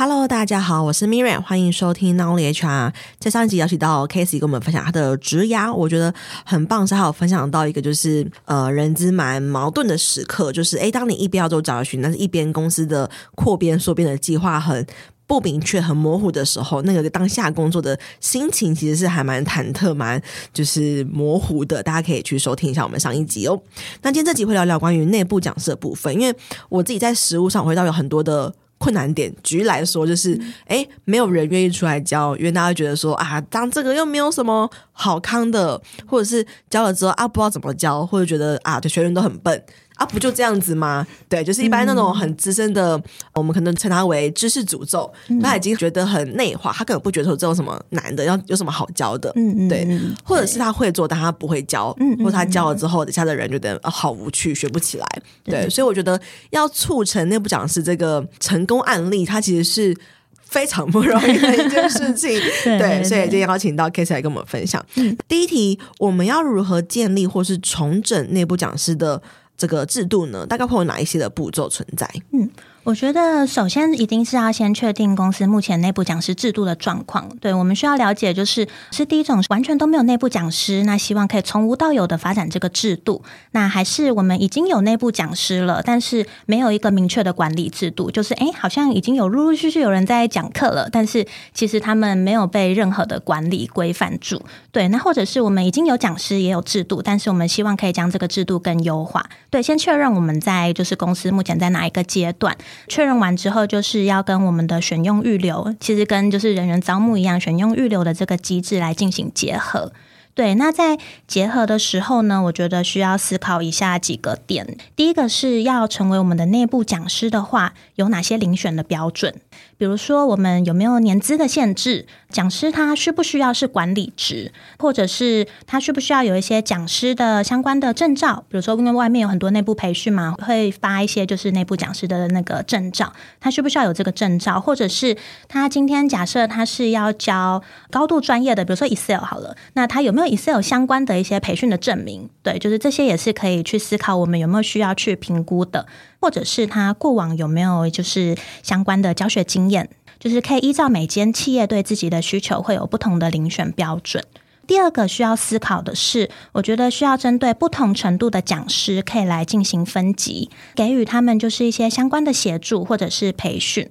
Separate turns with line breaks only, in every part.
Hello，大家好，我是 Miriam，欢迎收听 Not Only HR。在上一集邀请到 Casey 跟我们分享他的职涯，我觉得很棒。是还有分享到一个就是呃，人资蛮矛盾的时刻，就是诶，当你一边要做找寻，但是一边公司的扩编缩编的计划很不明确、很模糊的时候，那个当下工作的心情其实是还蛮忐忑、蛮就是模糊的。大家可以去收听一下我们上一集哦。那今天这集会聊聊关于内部讲师的部分，因为我自己在实务上会到有很多的。困难点，举例来说，就是哎，没有人愿意出来教，因为大家觉得说啊，当这个又没有什么好康的，或者是教了之后啊，不知道怎么教，或者觉得啊，对学员都很笨。啊，不就这样子吗？对，就是一般那种很资深的，嗯、我们可能称他为知识诅咒，嗯、他已经觉得很内化，他根本不觉得说这有什么难的，要有什么好教的，嗯嗯，对，或者是他会做，但他不会教，嗯，或者他教了之后，底下的人觉得、呃、好无趣，学不起来，对，所以我觉得要促成内部讲师这个成功案例，它其实是非常不容易的一件事情，对，对，所以今天邀请到 Casey 来跟我们分享。嗯，第一题，我们要如何建立或是重整内部讲师的这个制度呢，大概会有哪一些的步骤存在？嗯。
我觉得首先一定是要先确定公司目前内部讲师制度的状况。对，我们需要了解，就是是第一种完全都没有内部讲师，那希望可以从无到有的发展这个制度。那还是我们已经有内部讲师了，但是没有一个明确的管理制度，就是诶，好像已经有陆陆续续有人在讲课了，但是其实他们没有被任何的管理规范住。对，那或者是我们已经有讲师也有制度，但是我们希望可以将这个制度更优化。对，先确认我们在就是公司目前在哪一个阶段。确认完之后，就是要跟我们的选用预留，其实跟就是人员招募一样，选用预留的这个机制来进行结合。对，那在结合的时候呢，我觉得需要思考以下几个点。第一个是要成为我们的内部讲师的话，有哪些遴选的标准？比如说，我们有没有年资的限制？讲师他需不需要是管理职，或者是他需不需要有一些讲师的相关的证照？比如说，因为外面有很多内部培训嘛，会发一些就是内部讲师的那个证照，他需不需要有这个证照？或者是他今天假设他是要教高度专业的，比如说 Excel 好了，那他有没有 Excel 相关的一些培训的证明？对，就是这些也是可以去思考，我们有没有需要去评估的。或者是他过往有没有就是相关的教学经验，就是可以依照每间企业对自己的需求会有不同的遴选标准。第二个需要思考的是，我觉得需要针对不同程度的讲师，可以来进行分级，给予他们就是一些相关的协助或者是培训。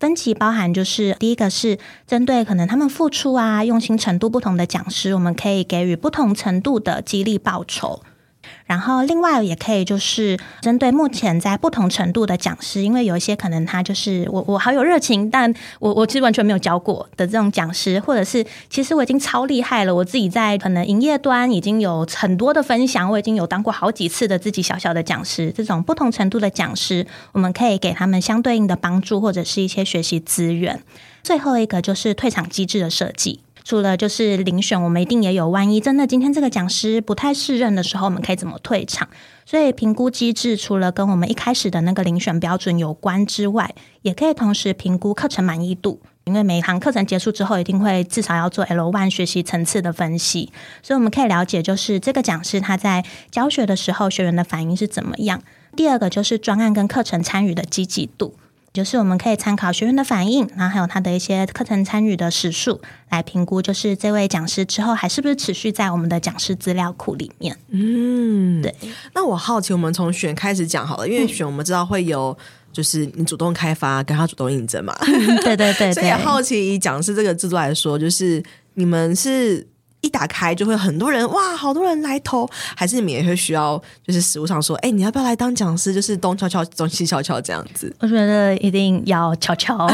分级包含就是第一个是针对可能他们付出啊用心程度不同的讲师，我们可以给予不同程度的激励报酬。然后，另外也可以就是针对目前在不同程度的讲师，因为有一些可能他就是我我好有热情，但我我其实完全没有教过的这种讲师，或者是其实我已经超厉害了，我自己在可能营业端已经有很多的分享，我已经有当过好几次的自己小小的讲师，这种不同程度的讲师，我们可以给他们相对应的帮助或者是一些学习资源。最后一个就是退场机制的设计。除了就是遴选，我们一定也有，万一真的今天这个讲师不太适任的时候，我们可以怎么退场？所以评估机制除了跟我们一开始的那个遴选标准有关之外，也可以同时评估课程满意度。因为每一堂课程结束之后，一定会至少要做 L1 学习层次的分析，所以我们可以了解，就是这个讲师他在教学的时候，学员的反应是怎么样。第二个就是专案跟课程参与的积极度。就是我们可以参考学员的反应，然后还有他的一些课程参与的时数来评估，就是这位讲师之后还是不是持续在我们的讲师资料库里面。
嗯，对。那我好奇，我们从选开始讲好了，因为选我们知道会有，就是你主动开发跟他主动应征嘛。
嗯、对，对对对。
所以好奇以讲师这个制度来说，就是你们是。一打开就会很多人哇，好多人来投，还是你们也会需要就是实务上说，哎，你要不要来当讲师？就是东敲敲，东西敲敲这样子。
我觉得一定要敲敲。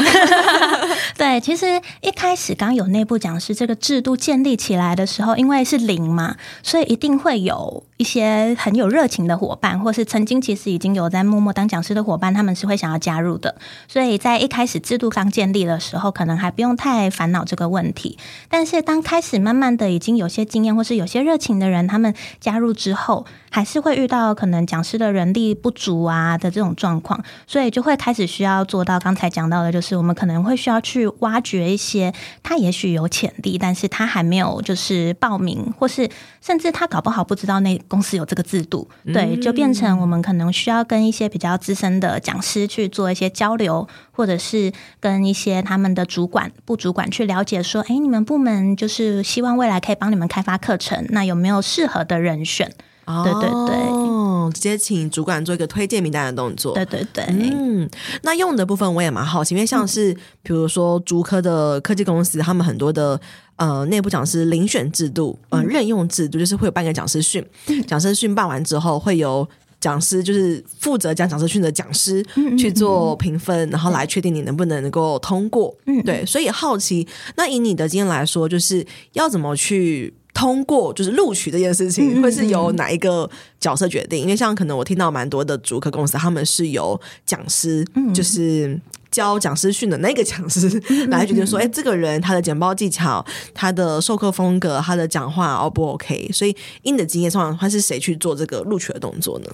对，其实一开始刚有内部讲师这个制度建立起来的时候，因为是零嘛，所以一定会有一些很有热情的伙伴，或是曾经其实已经有在默默当讲师的伙伴，他们是会想要加入的。所以在一开始制度刚建立的时候，可能还不用太烦恼这个问题。但是当开始慢慢的已经有些经验或是有些热情的人，他们加入之后，还是会遇到可能讲师的人力不足啊的这种状况，所以就会开始需要做到刚才讲到的，就是我们可能会需要去挖掘一些他也许有潜力，但是他还没有就是报名，或是甚至他搞不好不知道那公司有这个制度，对，就变成我们可能需要跟一些比较资深的讲师去做一些交流。或者是跟一些他们的主管、部主管去了解说，哎，你们部门就是希望未来可以帮你们开发课程，那有没有适合的人选？
哦，
对对对，
直接请主管做一个推荐名单的动作。
对对对，
嗯，那用的部分我也蛮好奇，因为像是比如说竹科的科技公司，他们很多的呃内部讲师遴选制度，呃任用制度，就是会有半个讲师训，讲师训办完之后会有。讲师就是负责讲讲师训的讲师去做评分，然后来确定你能不能够通过。嗯，对，所以好奇，那以你的经验来说，就是要怎么去通过，就是录取这件事情，会是由哪一个角色决定？因为像可能我听到蛮多的主科公司，他们是由讲师，就是。教讲师训的那个讲师来决定说，哎，这个人他的简报技巧、他的授课风格、他的讲话 O 不 OK？所以，以你的经验上，他是谁去做这个录取的动作呢？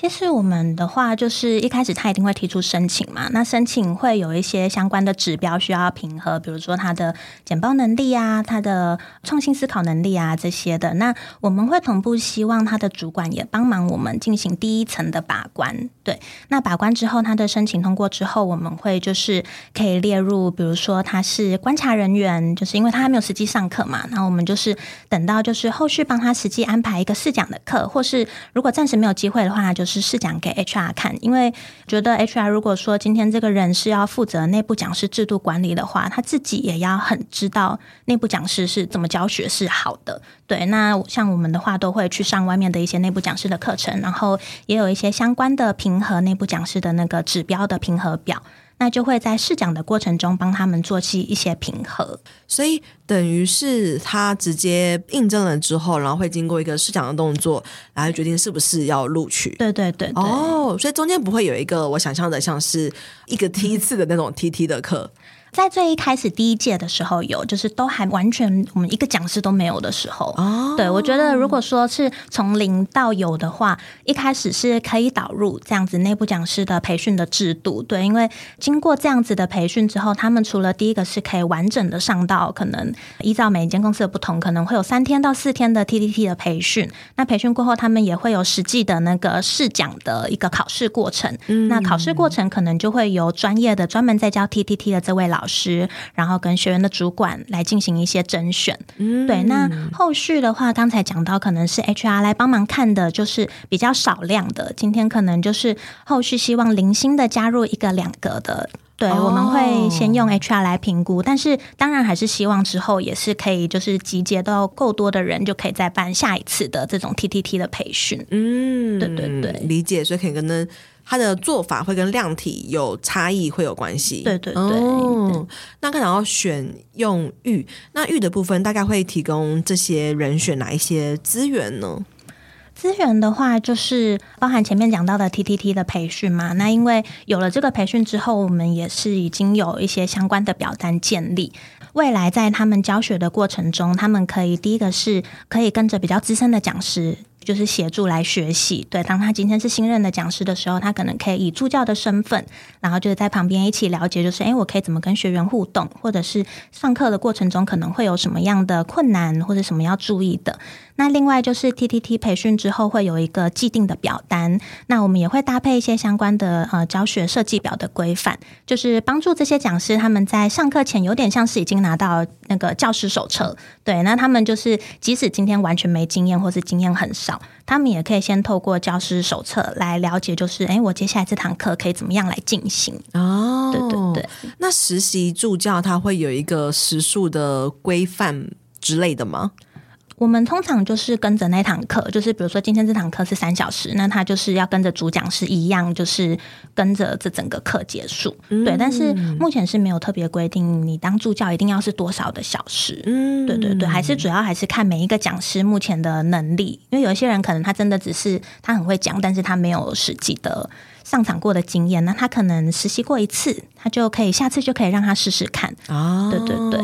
其实我们的话，就是一开始他一定会提出申请嘛。那申请会有一些相关的指标需要评核，比如说他的简报能力啊，他的创新思考能力啊这些的。那我们会同步希望他的主管也帮忙我们进行第一层的把关。对，那把关之后，他的申请通过之后，我们会就是可以列入，比如说他是观察人员，就是因为他还没有实际上课嘛。那我们就是等到就是后续帮他实际安排一个试讲的课，或是如果暂时没有机会的话，就是试讲给 HR 看，因为觉得 HR 如果说今天这个人是要负责内部讲师制度管理的话，他自己也要很知道内部讲师是怎么教学是好的。对，那像我们的话，都会去上外面的一些内部讲师的课程，然后也有一些相关的评核内部讲师的那个指标的评核表。那就会在试讲的过程中帮他们做起一些平和，
所以等于是他直接印证了之后，然后会经过一个试讲的动作，来决定是不是要录取。
对对对，对，
哦，所以中间不会有一个我想象的像是一个梯次的那种 TT 的课。
在最一开始第一届的时候有，就是都还完全我们一个讲师都没有的时候。哦，对，我觉得如果说是从零到有的话，一开始是可以导入这样子内部讲师的培训的制度。对，因为经过这样子的培训之后，他们除了第一个是可以完整的上到，可能依照每一间公司的不同，可能会有三天到四天的 TTT 的培训。那培训过后，他们也会有实际的那个试讲的一个考试过程。嗯，那考试过程可能就会由专业的专门在教 TTT 的这位老。老师，然后跟学员的主管来进行一些甄选。嗯，对。那后续的话，刚才讲到，可能是 HR 来帮忙看的，就是比较少量的。今天可能就是后续希望零星的加入一个两个的。对，哦、我们会先用 HR 来评估，但是当然还是希望之后也是可以，就是集结到够多的人，就可以再办下一次的这种 TTT 的培训。嗯，对对对，
理解。所以可以跟呢。他的做法会跟量体有差异，会有关系。
对对对。
哦，那看然后选用玉，那玉的部分大概会提供这些人选哪一些资源呢？
资源的话，就是包含前面讲到的 TTT 的培训嘛。那因为有了这个培训之后，我们也是已经有一些相关的表单建立。未来在他们教学的过程中，他们可以第一个是可以跟着比较资深的讲师。就是协助来学习，对。当他今天是新任的讲师的时候，他可能可以以助教的身份，然后就是在旁边一起了解，就是诶，我可以怎么跟学员互动，或者是上课的过程中可能会有什么样的困难，或者什么要注意的。那另外就是 TTT 培训之后会有一个既定的表单，那我们也会搭配一些相关的呃教学设计表的规范，就是帮助这些讲师他们在上课前有点像是已经拿到那个教师手册，对。那他们就是即使今天完全没经验，或是经验很少。他们也可以先透过教师手册来了解，就是哎，我接下来这堂课可以怎么样来进行？哦，对对对。
那实习助教他会有一个时数的规范之类的吗？
我们通常就是跟着那堂课，就是比如说今天这堂课是三小时，那他就是要跟着主讲师一样，就是跟着这整个课结束。嗯、对，但是目前是没有特别规定，你当助教一定要是多少的小时。嗯，对对对，还是主要还是看每一个讲师目前的能力，因为有一些人可能他真的只是他很会讲，但是他没有实际的上场过的经验，那他可能实习过一次，他就可以下次就可以让他试试看。啊，对对对。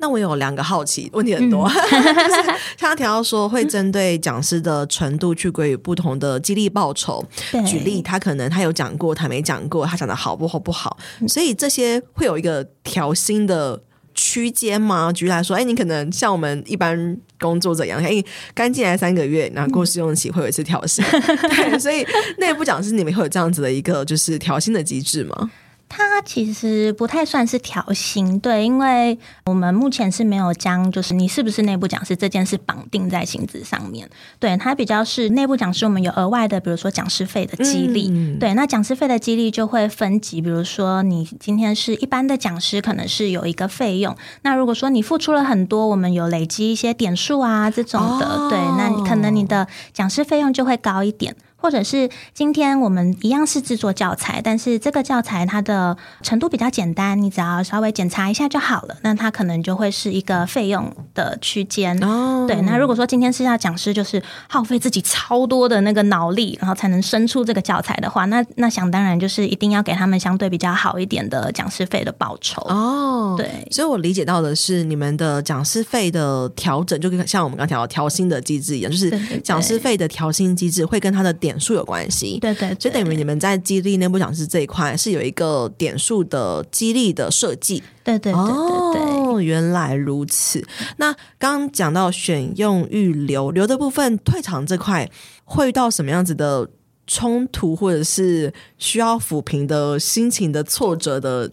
那我有两个好奇，问题很多。嗯、就是他提到说，会针对讲师的程度去给予不同的激励报酬。举例，他可能他有讲过，他没讲过，他讲的好不好不好，所以这些会有一个调薪的区间吗？举例来说，哎，你可能像我们一般工作者一样，哎，刚进来三个月，然后过试用期会有一次调薪。对，所以内部讲师你们会有这样子的一个就是调薪的机制吗？
他它其实不太算是调薪，对，因为我们目前是没有将就是你是不是内部讲师这件事绑定在薪资上面。对，它比较是内部讲师，我们有额外的，比如说讲师费的激励。嗯、对，那讲师费的激励就会分级，比如说你今天是一般的讲师，可能是有一个费用。那如果说你付出了很多，我们有累积一些点数啊这种的，哦、对，那你可能你的讲师费用就会高一点。或者是今天我们一样是制作教材，但是这个教材它的程度比较简单，你只要稍微检查一下就好了。那它可能就会是一个费用的区间。哦，对。那如果说今天是要讲师，就是耗费自己超多的那个脑力，然后才能生出这个教材的话，那那想当然就是一定要给他们相对比较好一点的讲师费的报酬。哦，对。
所以我理解到的是，你们的讲师费的调整，就跟像我们刚才调调薪的机制一样，就是讲师费的调薪机制会跟他的点数有关系，
对，对对，
就等于你们在激励内部讲师这一块是有一个点数的激励的设计，
对对对对对，
哦，原来如此。那刚刚讲到选用预留留的部分，退场这块会遇到什么样子的冲突，或者是需要抚平的心情的挫折的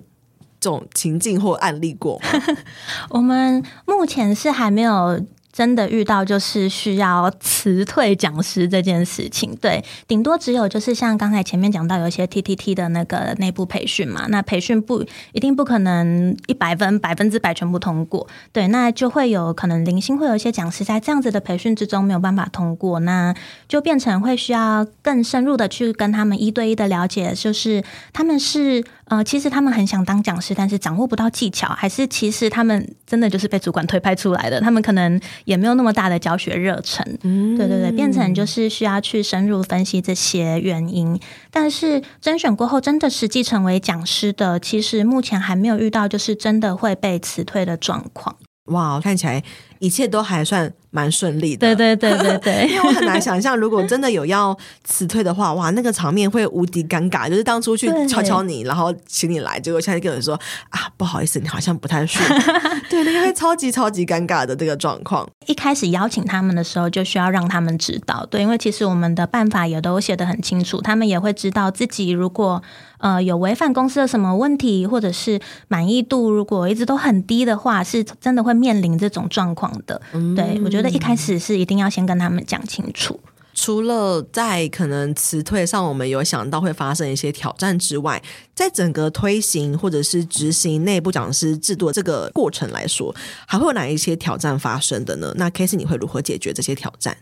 这种情境或案例过？
我们目前是还没有。真的遇到就是需要辞退讲师这件事情，对，顶多只有就是像刚才前面讲到有一些 TTT 的那个内部培训嘛，那培训不一定不可能一百分百分之百全部通过，对，那就会有可能零星会有一些讲师在这样子的培训之中没有办法通过，那就变成会需要更深入的去跟他们一对一的了解，就是他们是。呃，其实他们很想当讲师，但是掌握不到技巧，还是其实他们真的就是被主管推派出来的，他们可能也没有那么大的教学热忱。嗯，对对对，变成就是需要去深入分析这些原因。但是甄选过后，真的实际成为讲师的，其实目前还没有遇到就是真的会被辞退的状况。
哇，看起来一切都还算蛮顺利的。
对对对对对，
因为我很难想象，如果真的有要辞退的话，哇，那个场面会无敌尴尬。就是当初去敲敲你，然后请你来，结果现在跟人说啊，不好意思，你好像不太顺。对，那个会超级超级尴尬的这个状况。
一开始邀请他们的时候，就需要让他们知道，对，因为其实我们的办法也都写得很清楚，他们也会知道自己如果。呃，有违反公司的什么问题，或者是满意度如果一直都很低的话，是真的会面临这种状况的。嗯，对，我觉得一开始是一定要先跟他们讲清楚。
除了在可能辞退上，我们有想到会发生一些挑战之外，在整个推行或者是执行内部讲师制度这个过程来说，还会有哪一些挑战发生的呢？那 Casey 你会如何解决这些挑战？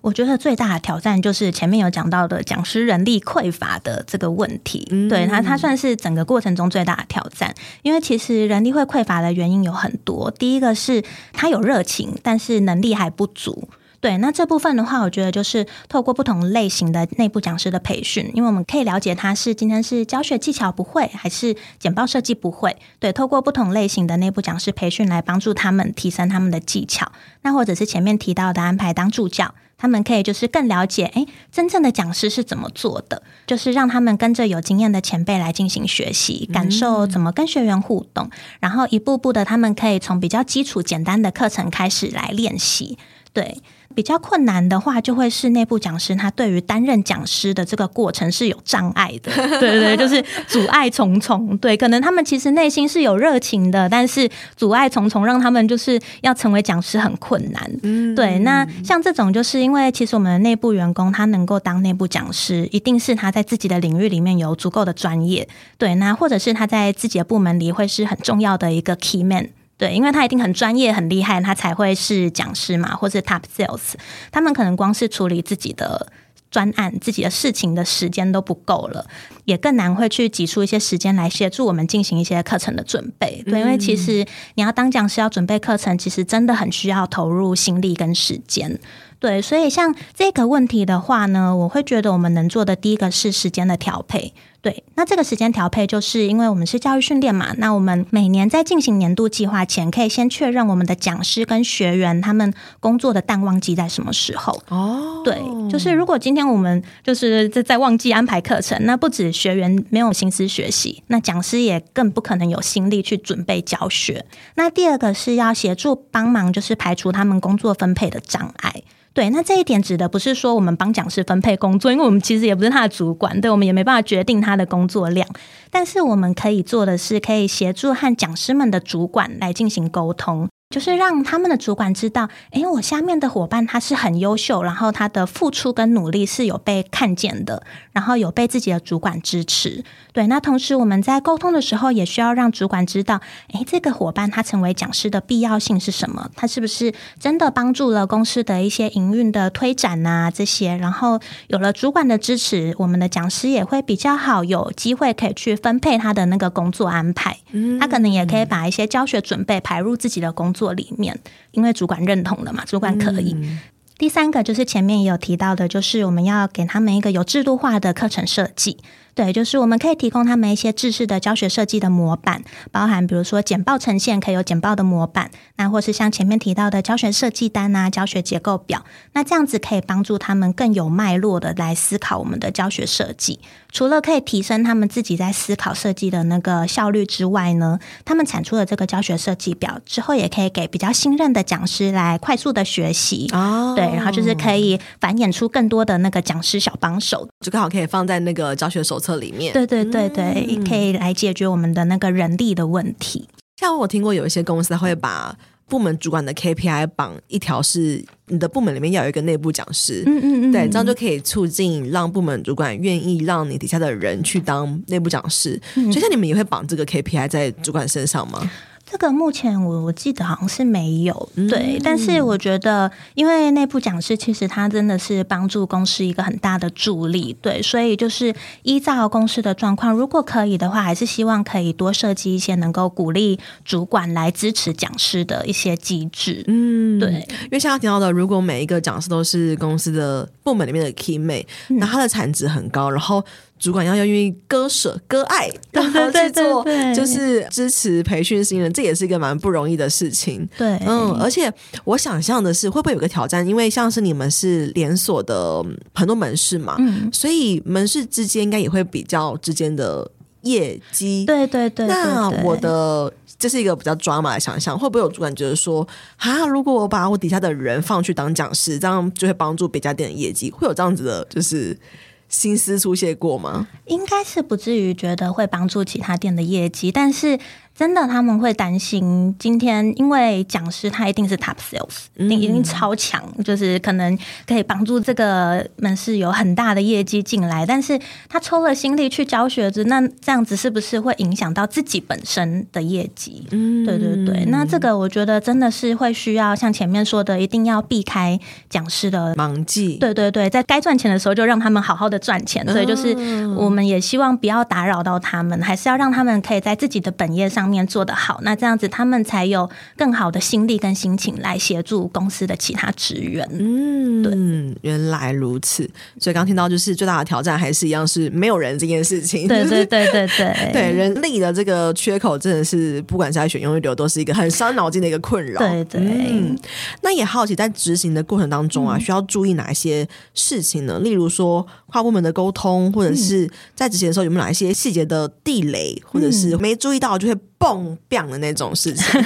我觉得最大的挑战就是前面有讲到的讲师人力匮乏的这个问题，嗯、对它它算是整个过程中最大的挑战，因为其实人力会匮乏的原因有很多，第一个是他有热情，但是能力还不足。对，那这部分的话，我觉得就是透过不同类型的内部讲师的培训，因为我们可以了解他是今天是教学技巧不会，还是简报设计不会。对，透过不同类型的内部讲师培训来帮助他们提升他们的技巧。那或者是前面提到的安排当助教，他们可以就是更了解，诶，真正的讲师是怎么做的，就是让他们跟着有经验的前辈来进行学习，感受怎么跟学员互动，然后一步步的，他们可以从比较基础简单的课程开始来练习。对。比较困难的话，就会是内部讲师他对于担任讲师的这个过程是有障碍的，对对对，就是阻碍重重。对，可能他们其实内心是有热情的，但是阻碍重重，让他们就是要成为讲师很困难。嗯，对。那像这种，就是因为其实我们的内部员工他能够当内部讲师，一定是他在自己的领域里面有足够的专业。对，那或者是他在自己的部门里会是很重要的一个 key man。对，因为他一定很专业、很厉害，他才会是讲师嘛，或是 top sales。他们可能光是处理自己的专案、自己的事情的时间都不够了，也更难会去挤出一些时间来协助我们进行一些课程的准备。对，因为其实你要当讲师要准备课程，其实真的很需要投入心力跟时间。对，所以像这个问题的话呢，我会觉得我们能做的第一个是时间的调配。对，那这个时间调配，就是因为我们是教育训练嘛，那我们每年在进行年度计划前，可以先确认我们的讲师跟学员他们工作的淡旺季在什么时候。哦，对，就是如果今天我们就是在在旺季安排课程，那不止学员没有心思学习，那讲师也更不可能有心力去准备教学。那第二个是要协助帮忙，就是排除他们工作分配的障碍。对，那这一点指的不是说我们帮讲师分配工作，因为我们其实也不是他的主管，对，我们也没办法决定他的工作量。但是我们可以做的是，可以协助和讲师们的主管来进行沟通。就是让他们的主管知道，诶，我下面的伙伴他是很优秀，然后他的付出跟努力是有被看见的，然后有被自己的主管支持。对，那同时我们在沟通的时候，也需要让主管知道，诶，这个伙伴他成为讲师的必要性是什么？他是不是真的帮助了公司的一些营运的推展啊这些？然后有了主管的支持，我们的讲师也会比较好，有机会可以去分配他的那个工作安排。嗯，他可能也可以把一些教学准备排入自己的工作。做里面，因为主管认同了嘛，主管可以。嗯、第三个就是前面也有提到的，就是我们要给他们一个有制度化的课程设计。对，就是我们可以提供他们一些制式的教学设计的模板，包含比如说简报呈现可以有简报的模板，那或是像前面提到的教学设计单啊、教学结构表，那这样子可以帮助他们更有脉络的来思考我们的教学设计。除了可以提升他们自己在思考设计的那个效率之外呢，他们产出的这个教学设计表之后，也可以给比较新任的讲师来快速的学习。哦，对，然后就是可以繁衍出更多的那个讲师小帮手，
就刚好可以放在那个教学手。册里面，
对对对对，嗯、可以来解决我们的那个人力的问题。
像我听过有一些公司，他会把部门主管的 KPI 绑一条，是你的部门里面要有一个内部讲师，嗯嗯嗯，对，这样就可以促进让部门主管愿意让你底下的人去当内部讲师。嗯、所以，像你们也会绑这个 KPI 在主管身上吗？
这个目前我我记得好像是没有，对，嗯、但是我觉得，因为内部讲师其实他真的是帮助公司一个很大的助力，对，所以就是依照公司的状况，如果可以的话，还是希望可以多设计一些能够鼓励主管来支持讲师的一些机制，嗯，对，
因为像他提到的，如果每一个讲师都是公司的部门里面的 key mate，那他的产值很高，然后。主管要要愿意割舍割爱，然后去做，就是支持培训新人，这也是一个蛮不容易的事情。
对，
嗯，而且我想象的是，会不会有个挑战？因为像是你们是连锁的很多门市嘛，嗯，所以门市之间应该也会比较之间的业绩。
对对对，
那我的这是一个比较抓马的想象，会不会有主管觉得说，啊，如果我把我底下的人放去当讲师，这样就会帮助别家店的业绩？会有这样子的，就是。心思出现过吗？
应该是不至于觉得会帮助其他店的业绩，但是。真的，他们会担心今天，因为讲师他一定是 top sales，一定一定超强，就是可能可以帮助这个门市有很大的业绩进来。但是他抽了心力去教学子，那这样子是不是会影响到自己本身的业绩？嗯，对对对。那这个我觉得真的是会需要像前面说的，一定要避开讲师的
盲记。
对对对，在该赚钱的时候就让他们好好的赚钱。所以就是我们也希望不要打扰到他们，还是要让他们可以在自己的本业上。方面做得好，那这样子他们才有更好的心力跟心情来协助公司的其他职员。嗯，对，
原来如此。所以刚听到就是最大的挑战还是一样是没有人这件事情。
对对对对对，
对 人力的这个缺口真的是不管是在选用育留都是一个很伤脑筋的一个困扰。
对对，嗯，
那也好奇在执行的过程当中啊，需要注意哪一些事情呢？例如说跨部门的沟通，或者是在执行的时候有没有哪一些细节的地雷，或者是没注意到就会。蹦变的那种事情，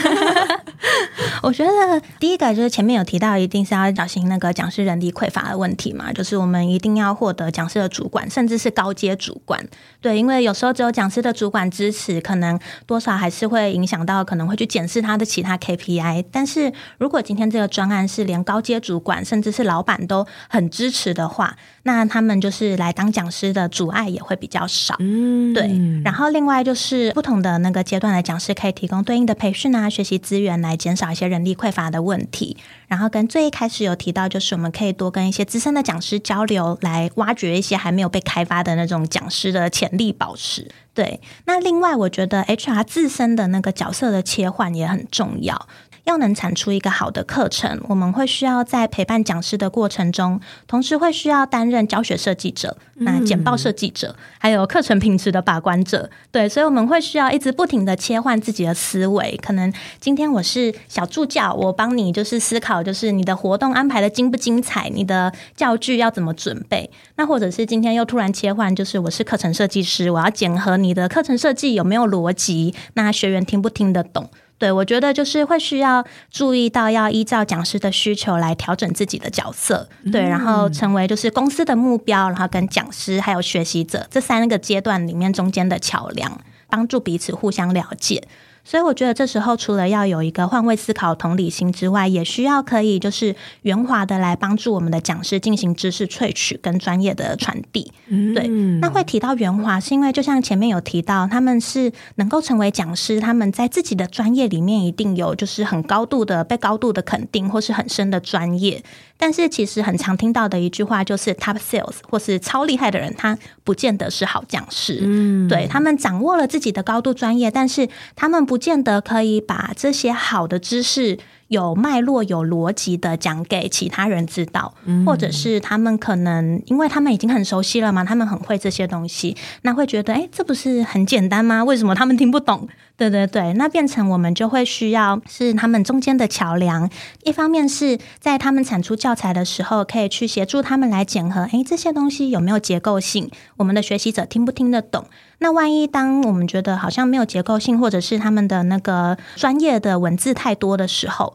我觉得第一个就是前面有提到，一定是要小心那个讲师人力匮乏的问题嘛，就是我们一定要获得讲师的主管，甚至是高阶主管，对，因为有时候只有讲师的主管支持，可能多少还是会影响到，可能会去检视他的其他 KPI。但是如果今天这个专案是连高阶主管甚至是老板都很支持的话，那他们就是来当讲师的阻碍也会比较少。嗯，对。然后另外就是不同的那个阶段的。讲师可以提供对应的培训啊、学习资源，来减少一些人能力匮乏的问题。然后跟最一开始有提到，就是我们可以多跟一些资深的讲师交流，来挖掘一些还没有被开发的那种讲师的潜力宝石。对，那另外我觉得 HR 自身的那个角色的切换也很重要。要能产出一个好的课程，我们会需要在陪伴讲师的过程中，同时会需要担任教学设计者、那简报设计者，还有课程品质的把关者。对，所以我们会需要一直不停的切换自己的思维。可能今天我是小助教，我帮你就是思考，就是你的活动安排的精不精彩，你的教具要怎么准备。那或者是今天又突然切换，就是我是课程设计师，我要检核你的课程设计有没有逻辑，那学员听不听得懂。对，我觉得就是会需要注意到要依照讲师的需求来调整自己的角色，对，然后成为就是公司的目标，然后跟讲师还有学习者这三个阶段里面中间的桥梁，帮助彼此互相了解。所以我觉得这时候除了要有一个换位思考、同理心之外，也需要可以就是圆滑的来帮助我们的讲师进行知识萃取跟专业的传递。嗯、对，那会提到圆滑，是因为就像前面有提到，他们是能够成为讲师，他们在自己的专业里面一定有就是很高度的被高度的肯定，或是很深的专业。但是其实很常听到的一句话就是，top sales 或是超厉害的人，他不见得是好讲师。嗯，对，他们掌握了自己的高度专业，但是他们不不见得可以把这些好的知识。有脉络、有逻辑的讲给其他人知道，或者是他们可能因为他们已经很熟悉了嘛，他们很会这些东西，那会觉得，哎，这不是很简单吗？为什么他们听不懂？对对对，那变成我们就会需要是他们中间的桥梁。一方面是在他们产出教材的时候，可以去协助他们来检核，哎，这些东西有没有结构性？我们的学习者听不听得懂？那万一当我们觉得好像没有结构性，或者是他们的那个专业的文字太多的时候，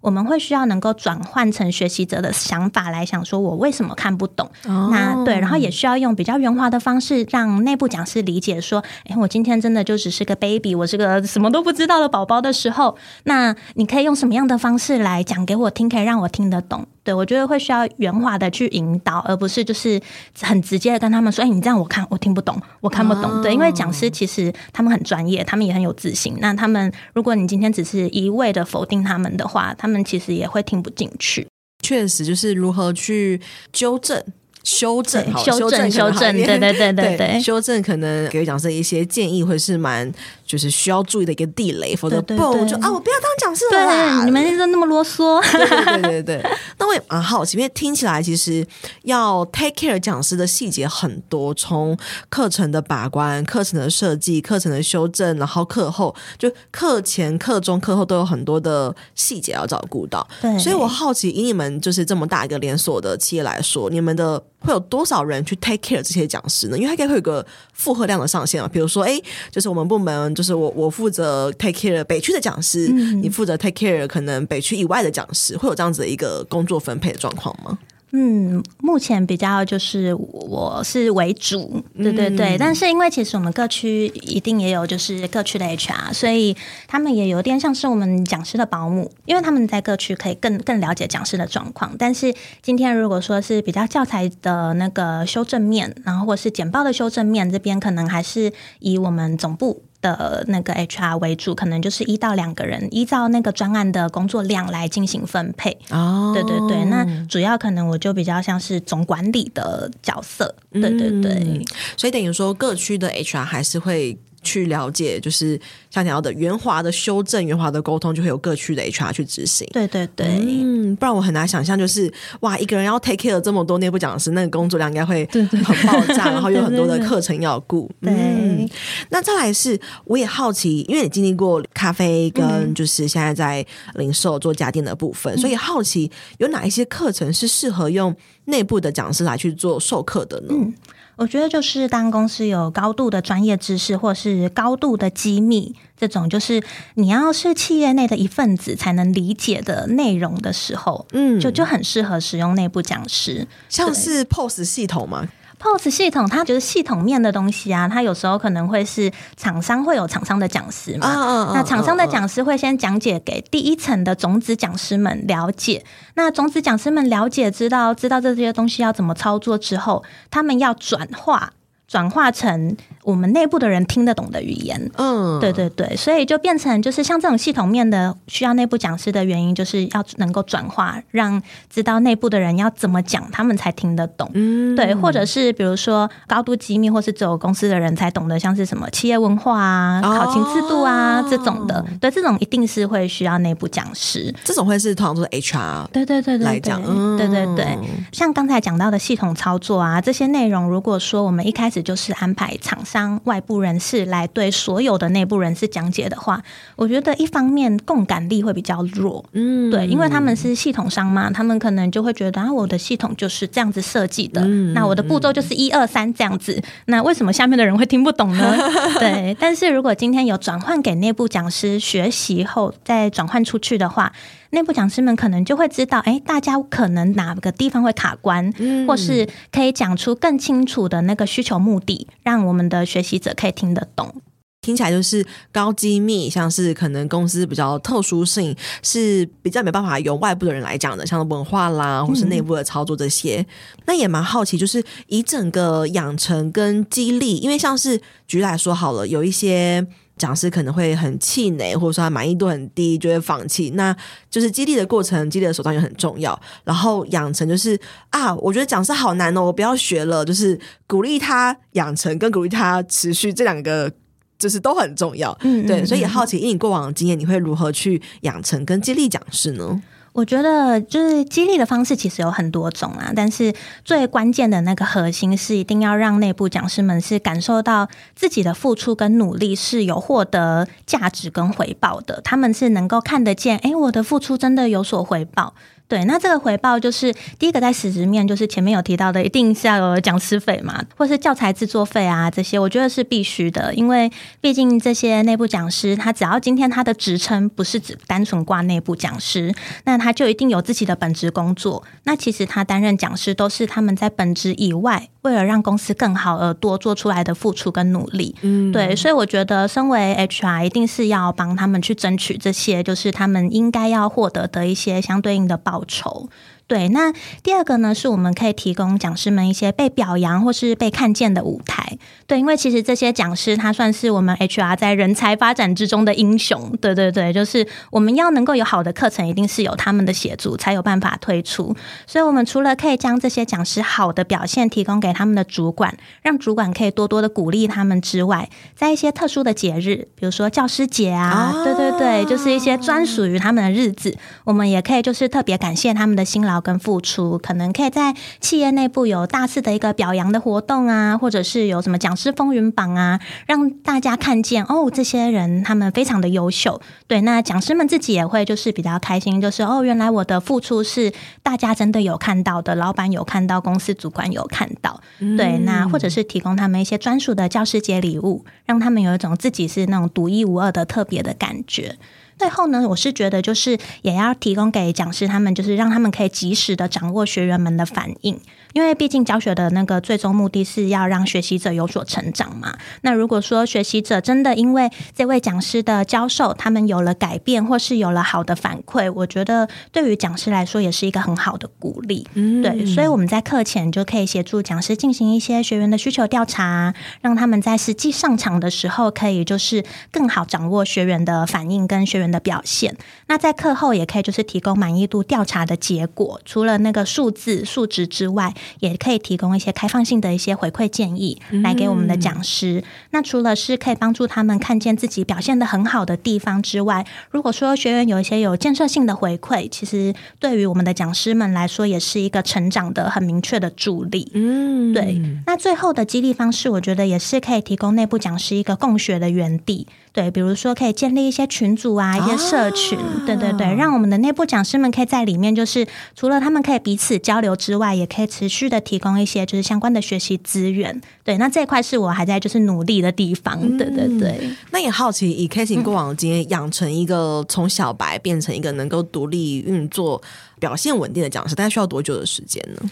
我们会需要能够转换成学习者的想法来想，说我为什么看不懂？哦、那对，然后也需要用比较圆滑的方式，让内部讲师理解说，哎，我今天真的就只是个 baby，我是个什么都不知道的宝宝的时候，那你可以用什么样的方式来讲给我听，可以让我听得懂？对，我觉得会需要圆滑的去引导，而不是就是很直接的跟他们说：“哎，你这样我看我听不懂，我看不懂。哦”对，因为讲师其实他们很专业，他们也很有自信。那他们如果你今天只是一味的否定他们的话，他他们其实也会听不进去。
确实，就是如何去纠正。修正，
修正，修正，对对 对对对，
修正可能给讲师一些建议，会是蛮就是需要注意的一个地雷，否则不就啊，我不要当讲师了啦。
对，你们就那么啰嗦。
对对对对对。那我也蛮好奇，因为听起来其实要 take care 讲师的细节很多，从课程的把关、课程的设计、课程的修正，然后课后就课前、课中、课后都有很多的细节要照顾到。对，所以我好奇，以你们就是这么大一个连锁的企业来说，你们的。会有多少人去 take care 这些讲师呢？因为他应该会有个负荷量的上限啊。比如说，哎，就是我们部门，就是我我负责 take care 北区的讲师，嗯、你负责 take care 可能北区以外的讲师，会有这样子的一个工作分配的状况吗？
嗯，目前比较就是我是为主，对对对。嗯、但是因为其实我们各区一定也有就是各区的 HR，所以他们也有点像是我们讲师的保姆，因为他们在各区可以更更了解讲师的状况。但是今天如果说是比较教材的那个修正面，然后或是简报的修正面，这边可能还是以我们总部。的那个 HR 为主，可能就是一到两个人，依照那个专案的工作量来进行分配。哦，对对对，那主要可能我就比较像是总管理的角色。对对对，嗯，
所以等于说各区的 HR 还是会。去了解，就是像你要的圆滑的修正、圆滑的沟通，就会有各区的 HR 去执行。
对对对，
嗯，不然我很难想象，就是哇，一个人要 take care 这么多内部讲师，那个工作量应该会很爆炸，然后有很多的课程要顾。对，嗯，那再来是，我也好奇，因为你经历过咖啡跟就是现在在零售做家电的部分，嗯，所以好奇有哪一些课程是适合用内部的讲师来去做授课的呢？嗯
我觉得就是当公司有高度的专业知识，或是高度的机密，这种就是你要是企业内的一份子才能理解的内容的时候，嗯，就就很适合使用内部讲师，
像是 POS 系统吗
？POS 系统，它就是系统面的东西啊，它有时候可能会是厂商会有厂商的讲师嘛，哦哦哦、那厂商的讲师会先讲解给第一层的种子讲师们了解，那种子讲师们了解知道知道这些东西要怎么操作之后，他们要转化。转化成我们内部的人听得懂的语言，嗯，对对对，所以就变成就是像这种系统面的需要内部讲师的原因，就是要能够转化，让知道内部的人要怎么讲，他们才听得懂，嗯，对，或者是比如说高度机密，或是只有公司的人才懂得，像是什么企业文化啊、考勤制度啊、哦、这种的，对，这种一定是会需要内部讲师，
这种会是通常都是 HR，
对对对对来讲，对对对，像刚才讲到的系统操作啊，这些内容，如果说我们一开始始就是安排厂商外部人士来对所有的内部人士讲解的话，我觉得一方面共感力会比较弱，嗯，对，因为他们是系统商嘛，他们可能就会觉得啊，我的系统就是这样子设计的，嗯、那我的步骤就是一二三这样子，那为什么下面的人会听不懂呢？对，但是如果今天有转换给内部讲师学习后再转换出去的话。内部讲师们可能就会知道，哎，大家可能哪个地方会卡关，嗯、或是可以讲出更清楚的那个需求目的，让我们的学习者可以听得懂。
听起来就是高机密，像是可能公司比较特殊性，是比较没办法由外部的人来讲的，像文化啦，或是内部的操作这些。嗯、那也蛮好奇，就是以整个养成跟激励，因为像是举例来说好了，有一些。讲师可能会很气馁，或者说他满意度很低，就会放弃。那就是激励的过程，激励的手段也很重要。然后养成就是啊，我觉得讲师好难哦，我不要学了。就是鼓励他养成跟鼓励他持续这两个，就是都很重要。嗯，对，所以也好奇，以你过往的经验，你会如何去养成跟激励讲师呢？
我觉得就是激励的方式其实有很多种啊，但是最关键的那个核心是一定要让内部讲师们是感受到自己的付出跟努力是有获得价值跟回报的，他们是能够看得见，诶，我的付出真的有所回报。对，那这个回报就是第一个在实质面，就是前面有提到的，一定是要有讲师费嘛，或是教材制作费啊，这些我觉得是必须的，因为毕竟这些内部讲师，他只要今天他的职称不是只单纯挂内部讲师，那他就一定有自己的本职工作。那其实他担任讲师都是他们在本职以外，为了让公司更好而多做出来的付出跟努力。嗯，对，所以我觉得身为 HR 一定是要帮他们去争取这些，就是他们应该要获得的一些相对应的报酬。对，那第二个呢，是我们可以提供讲师们一些被表扬或是被看见的舞台。对，因为其实这些讲师他算是我们 HR 在人才发展之中的英雄。对对对，就是我们要能够有好的课程，一定是有他们的协助才有办法推出。所以，我们除了可以将这些讲师好的表现提供给他们的主管，让主管可以多多的鼓励他们之外，在一些特殊的节日，比如说教师节啊，对对对，就是一些专属于他们的日子，我们也可以就是特别感谢他们的辛劳。跟付出，可能可以在企业内部有大肆的一个表扬的活动啊，或者是有什么讲师风云榜啊，让大家看见哦，这些人他们非常的优秀。对，那讲师们自己也会就是比较开心，就是哦，原来我的付出是大家真的有看到的，老板有看到，公司主管有看到。对，那或者是提供他们一些专属的教师节礼物，让他们有一种自己是那种独一无二的特别的感觉。最后呢，我是觉得就是也要提供给讲师他们，就是让他们可以及时的掌握学员们的反应。因为毕竟教学的那个最终目的是要让学习者有所成长嘛。那如果说学习者真的因为这位讲师的教授，他们有了改变，或是有了好的反馈，我觉得对于讲师来说也是一个很好的鼓励。嗯，对，所以我们在课前就可以协助讲师进行一些学员的需求调查，让他们在实际上场的时候，可以就是更好掌握学员的反应跟学员的表现。那在课后也可以就是提供满意度调查的结果，除了那个数字数值之外。也可以提供一些开放性的一些回馈建议来给我们的讲师。嗯、那除了是可以帮助他们看见自己表现的很好的地方之外，如果说学员有一些有建设性的回馈，其实对于我们的讲师们来说，也是一个成长的很明确的助力。嗯，对。那最后的激励方式，我觉得也是可以提供内部讲师一个共学的园地。对，比如说可以建立一些群组啊，一些社群，啊、对对对，让我们的内部讲师们可以在里面，就是除了他们可以彼此交流之外，也可以持续的提供一些就是相关的学习资源。对，那这一块是我还在就是努力的地方。嗯、对对对。那也好奇，以 Casey 过往的经验，养成一个从小白变成一个能够独立运作、表现稳定的讲师，大概需要多久的时间呢？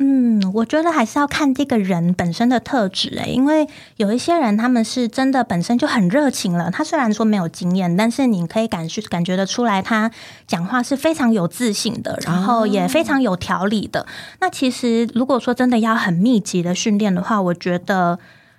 嗯，我觉得还是要看这个人本身的特质诶，因为有一些人他们是真的本身就很热情了，他虽然说没有经验，但是你可以感觉感觉得出来，他讲话是非常有自信的，然后也非常有条理的。那其实如果说真的要很密集的训练的话，我觉得。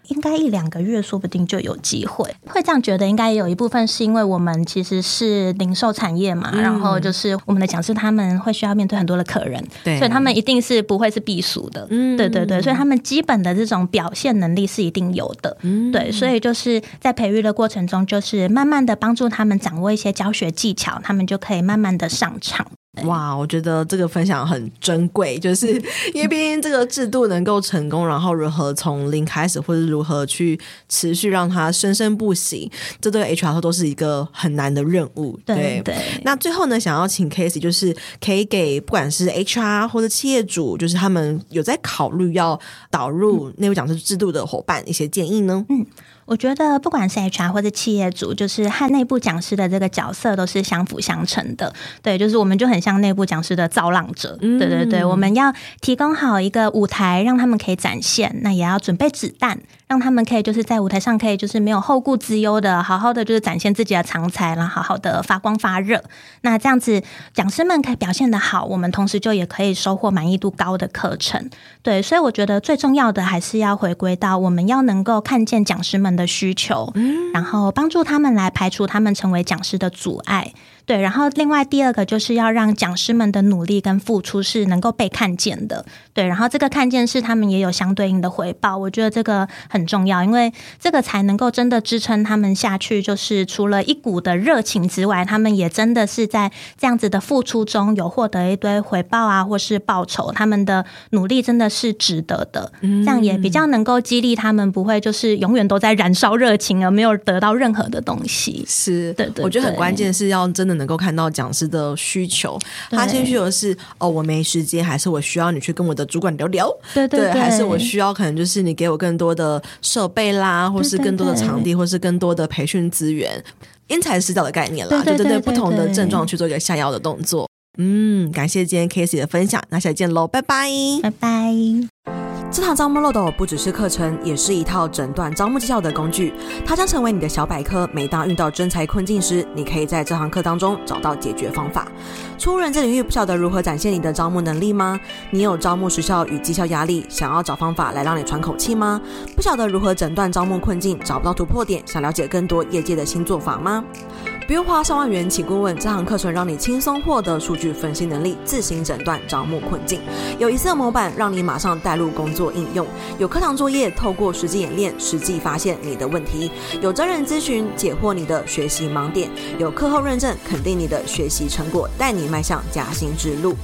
应该一两个月，说不定就有机会。会这样觉得，应该也有一部分是因为我们其实是零售产业嘛，嗯、然后就是我们的讲师他们会需要面对很多的客人，对，所以他们一定是不会是避暑的。嗯，对对对，所以他们基本的这种表现能力是一定有的。嗯，对，所以就是在培育的过程中，就是慢慢的帮助他们掌握一些教学技巧，他们就可以慢慢的上场。
哇，我觉得这个分享很珍贵，就是 因为毕竟这个制度能够成功，然后如何从零开始，或者如何去持续让它生生不息，这对 HR 都是一个很难的任务。对
对。
那最后呢，想要请 Casey，就是可以给不管是 HR 或者企业主，就是他们有在考虑要导入内部讲师制度的伙伴一些建议呢？
嗯。我觉得不管是 HR 或者企业主，就是和内部讲师的这个角色都是相辅相成的。对，就是我们就很像内部讲师的造浪者。对对对，我们要提供好一个舞台，让他们可以展现，那也要准备子弹。让他们可以就是在舞台上可以就是没有后顾之忧的，好好的就是展现自己的长才，然后好好的发光发热。那这样子讲师们可以表现的好，我们同时就也可以收获满意度高的课程。对，所以我觉得最重要的还是要回归到我们要能够看见讲师们的需求，然后帮助他们来排除他们成为讲师的阻碍。对，然后另外第二个就是要让讲师们的努力跟付出是能够被看见的。对，然后这个看见是他们也有相对应的回报。我觉得这个很重要，因为这个才能够真的支撑他们下去。就是除了一股的热情之外，他们也真的是在这样子的付出中有获得一堆回报啊，或是报酬。他们的努力真的是值得的，这样也比较能够激励他们，不会就是永远都在燃烧热情而没有得到任何的东西。
是，
对，对对，
我觉得很关键是要真的。能够看到讲师的需求，他先需求是哦，我没时间，还是我需要你去跟我的主管聊聊？
对
对还是我需要可能就是你给我更多的设备啦，或是更多的场地，或是更多的培训资源，因材施教的概念啦，对对对，不同的症状去做一个下药的动作。嗯，感谢今天 Casey 的分享，那下次见喽，拜拜，
拜拜。
这堂招募漏斗不只是课程，也是一套诊断招募绩效的工具。它将成为你的小百科。每当遇到征才困境时，你可以在这堂课当中找到解决方法。初入人这领域，不晓得如何展现你的招募能力吗？你有招募时效与绩效压力，想要找方法来让你喘口气吗？不晓得如何诊断招募困境，找不到突破点，想了解更多业界的新做法吗？不用花上万元请顾问，这堂课程让你轻松获得数据分析能力，自行诊断招募困境。有一次模板让你马上带入工作做应用，有课堂作业，透过实际演练，实际发现你的问题。有专人咨询，解惑你的学习盲点。有课后认证，肯定你的学习成果，带你迈向加薪之路。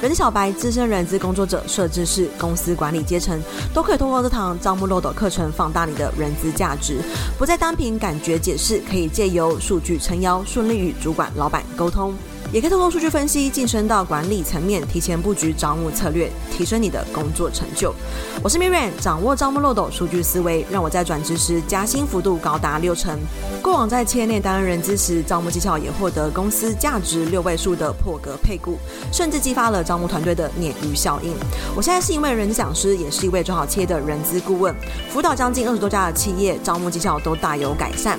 人小白、资深人资工作者、设计师、公司管理阶层，都可以通过这堂招募漏斗课程，放大你的人资价值。不再单凭感觉解释，可以借由数据撑腰。顺利与主管、老板沟通，也可以透过数据分析晋升到管理层面，提前布局招募策略，提升你的工作成就。我是 Miriam，掌握招募漏斗数据思维，让我在转职时加薪幅度高达六成。过往在企业内担任人资时，招募绩效也获得公司价值六位数的破格配股，甚至激发了招募团队的鲶鱼效应。我现在是一位人资讲师，也是一位做好企业的人资顾问，辅导将近二十多家的企业，招募绩效都大有改善。